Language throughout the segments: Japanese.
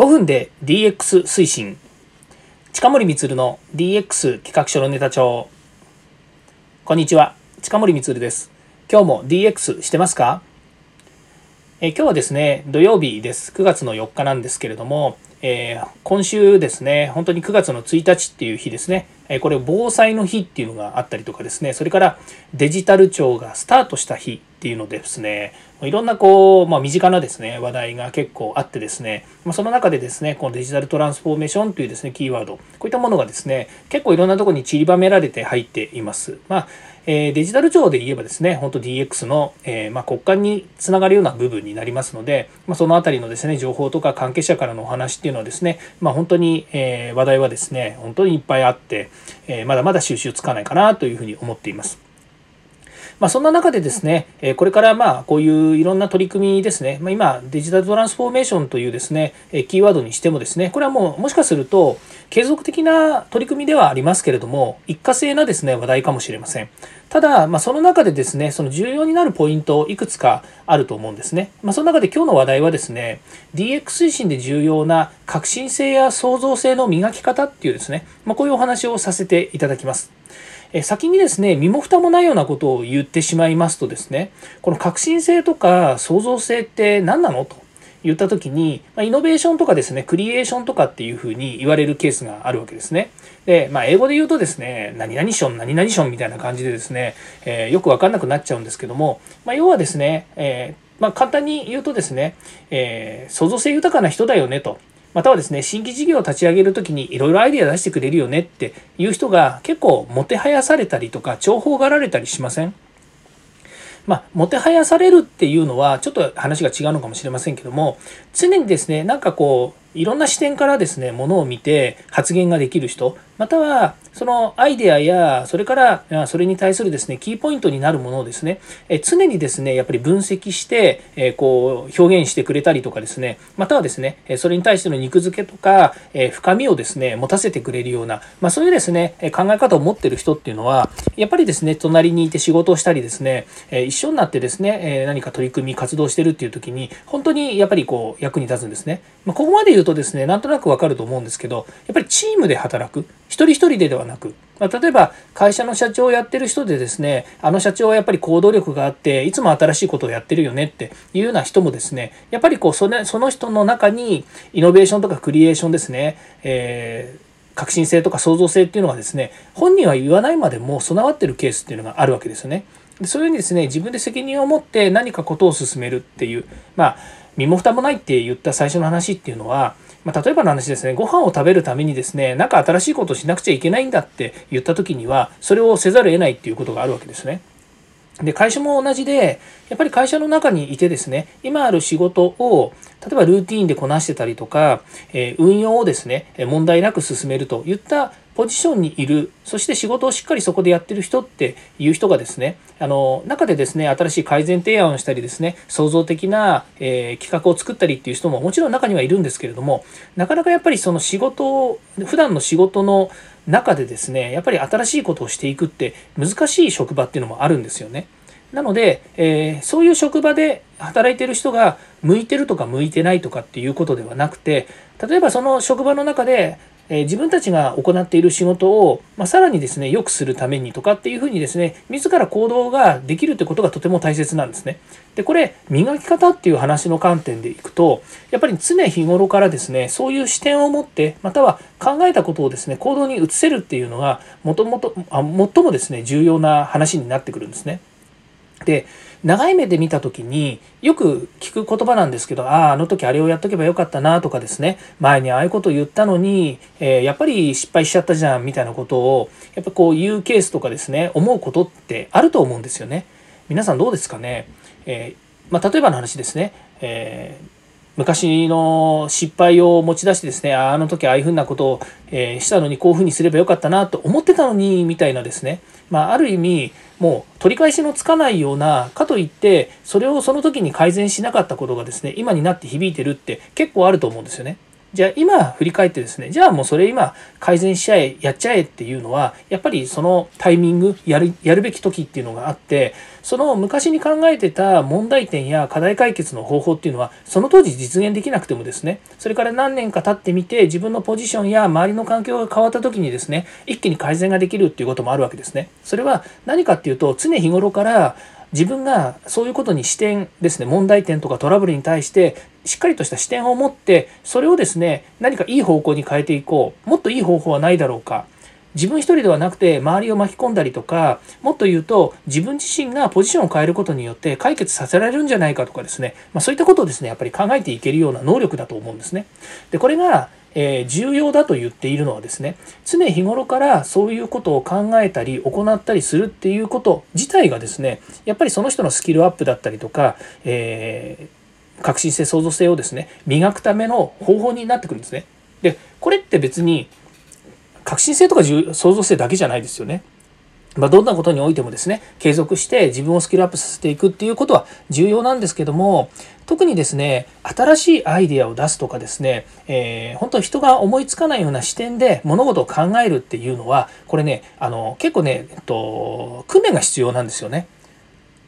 5分で DX 推進。近森光の DX 企画書のネタ帳。こんにちは。近森光です。今日も DX してますか？え今日はですね土曜日です。9月の4日なんですけれどもえー、今週ですね、本当に9月の1日っていう日ですね、え、これ防災の日っていうのがあったりとかですね、それからデジタル庁がスタートした日っていうのでですね、いろんなこう、まあ、身近なですね、話題が結構あってですね、ま、その中でですね、このデジタルトランスフォーメーションというですね、キーワード、こういったものがですね、結構いろんなところに散りばめられて入っています。まあえデジタル庁で言えばですね、本当 DX の、え、ま、国家につながるような部分になりますので、ま、そのあたりのですね、情報とか関係者からのお話っていうのはですね、ま、本当に、え、話題はですね、本当にいっぱいあって、え、まだまだ収集つかないかなというふうに思っています。まあ、そんな中でですね、これからまあこういういろんな取り組みですね、まあ、今デジタルトランスフォーメーションというですね、キーワードにしてもですね、これはもうもしかすると継続的な取り組みではありますけれども、一過性なですね、話題かもしれません。ただ、まあ、その中でですね、その重要になるポイントいくつかあると思うんですね。まあ、その中で今日の話題はですね、DX 推進で重要な革新性や創造性の磨き方っていうですね、まあ、こういうお話をさせていただきます。え先にですね、身も蓋もないようなことを言ってしまいますとですね、この革新性とか創造性って何なのと言った時に、まイノベーションとかですね、クリエーションとかっていうふうに言われるケースがあるわけですね。で、まあ、英語で言うとですね、何々ション、何々ションみたいな感じでですね、えー、よくわかんなくなっちゃうんですけども、まあ、要はですね、えー、まあ、簡単に言うとですね、えー、創造性豊かな人だよねと。またはですね、新規事業を立ち上げるときにいろいろアイデア出してくれるよねっていう人が結構もてはやされたりとか重宝がられたりしません？まあ、もてはやされるっていうのはちょっと話が違うのかもしれませんけども常にですねなんかこういろんな視点からですね、ものを見て発言ができる人、またはそのアイデアや、それからそれに対するですね、キーポイントになるものをですね、え常にですね、やっぱり分析して、えこう表現してくれたりとかですね、またはですね、それに対しての肉付けとか、え深みをですね、持たせてくれるような、まあ、そういうですね、考え方を持ってる人っていうのは、やっぱりですね、隣にいて仕事をしたりですね、え一緒になってですね、え何か取り組み、活動してるっていう時に、本当にやっぱりこう役に立つんですね。まあ、ここまで言うとですね、なんとなくわかると思うんですけど、やっぱりチームで働く。一人一人でではなく、ま、例えば会社の社長をやってる人でですね、あの社長はやっぱり行動力があって、いつも新しいことをやってるよねっていうような人もですね、やっぱりこうそれその人の中にイノベーションとかクリエーションですね、えー革新性とか創造性っていうのはですね本人は言わないまでも備わってるケースっていうのがあるわけですよね。でそういうふうにですね自分で責任を持って何かことを進めるっていうまあ身も蓋もないって言った最初の話っていうのは、まあ、例えばの話ですねご飯を食べるためにですね何か新しいことをしなくちゃいけないんだって言った時にはそれをせざるを得ないっていうことがあるわけですね。で会社も同じでやっぱり会社の中にいてですね今ある仕事を例えばルーティンでこなしてたりとか、え運用をですね問題なく進めるといったポジションにいるそして仕事をしっかりそこでやってる人っていう人がですねあの中でですね新しい改善提案をしたりですね創造的な、えー、企画を作ったりっていう人ももちろん中にはいるんですけれどもなかなかやっぱりその仕事を普段の仕事の中でですねやっぱり新しいことをしていくって難しい職場っていうのもあるんですよね。なので、えー、そういう職場で働いてる人が向いてるとか向いてないとかっていうことではなくて例えばその職場の中でえ自分たちが行っている仕事を、まあ、さらにですね良くするためにとかっていうふうにですね自ら行動ができるってことがとても大切なんですね。でこれ磨き方っていう話の観点でいくとやっぱり常日頃からですねそういう視点を持ってまたは考えたことをですね行動に移せるっていうのがもともと最もですね重要な話になってくるんですね。で長い目で見た時によく聞く言葉なんですけどあああの時あれをやっとけばよかったなとかですね。前にああいうことを言ったのに、えー、やっぱり失敗しちゃったじゃんみたいなことをやっぱこう言うケースとかですね思うことってあると思うんですよね。皆さんどうですかね、えー、まあ、例えばの話ですね、えー昔の失敗を持ち出してですねあの時ああいうふうなことを、えしたのにこういうふうにすればよかったなと思ってたのにみたいなですね、まあ、ある意味もう取り返しのつかないようなかといってそれをその時に改善しなかったことがですね今になって響いてるって結構あると思うんですよね。じゃあ今振り返ってですねじゃあもうそれ今改善しちゃえやっちゃえっていうのはやっぱりそのタイミングやるやるべき時っていうのがあってその昔に考えてた問題点や課題解決の方法っていうのはその当時実現できなくてもですねそれから何年か経ってみて自分のポジションや周りの環境が変わった時にですね一気に改善ができるっていうこともあるわけですね。それは何かっていうと常日頃から自分がそういうことに視点ですね問題点とかトラブルに対してしっかりとした視点を持ってそれをですね何かいい方向に変えていこうもっといい方法はないだろうか自分一人ではなくて周りを巻き込んだりとかもっと言うと自分自身がポジションを変えることによって解決させられるんじゃないかとかですね、まあ、そういったことをですねやっぱり考えていけるような能力だと思うんですね。でこれがえー、重要だと言っているのはですね常日頃からそういうことを考えたり行ったりするっていうこと自体がですねやっぱりその人のスキルアップだったりとか、えー、革新性創造性をですね磨くための方法になってくるんですね。でこれって別に革新性とか創造性だけじゃないですよね。まあ、どんなことにおいてもですね継続して自分をスキルアップさせていくっていうことは重要なんですけども特にですね新しいアイデアを出すとかですね、えー、本当人が思いつかないような視点で物事を考えるっていうのはこれねあの結構ね、えっと、訓練が必要なんですよね。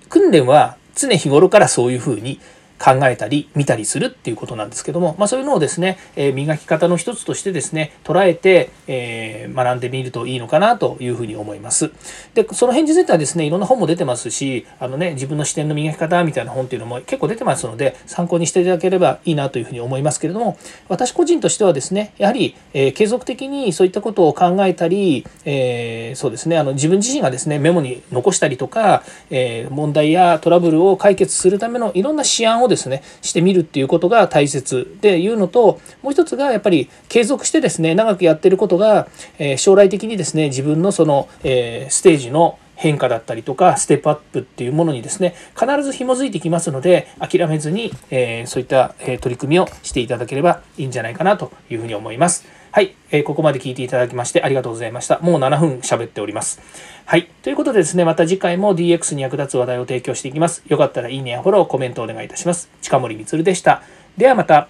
訓練は常日頃からそういうふうに考えたり見たりするっていうことなんですけども、まあ、そういうのをですね、えー、磨き方の一つとしてですね捉えて、えー、学んでみるといいのかなというふうに思います。でその辺についてはですねいろんな本も出てますしあの、ね、自分の視点の磨き方みたいな本っていうのも結構出てますので参考にしていただければいいなというふうに思いますけれども私個人としてはですねやはり、えー、継続的にそういったことを考えたり、えそうですねあの自分自身がですねメモに残したりとか、え問題やトラブルを解決するためのいろんな試案をですねしてみるっていうことが大切でいうのともう一つがやっぱり継続してですね長くやってることが、え将来的にですね自分のその、えステージの変化だったりとかステップアップっていうものにですね必ず紐づいてきますので諦めずに、えそういった、え取り組みをしていただければいいんじゃないかなというふうに思います。はい、えー、ここまで聞いていただきましてありがとうございました。もう7分喋っております。はい、ということでですね、また次回も DX に役立つ話題を提供していきます。よかったらいいねやフォロー、コメントお願いいたします。近森光でした。ではまた。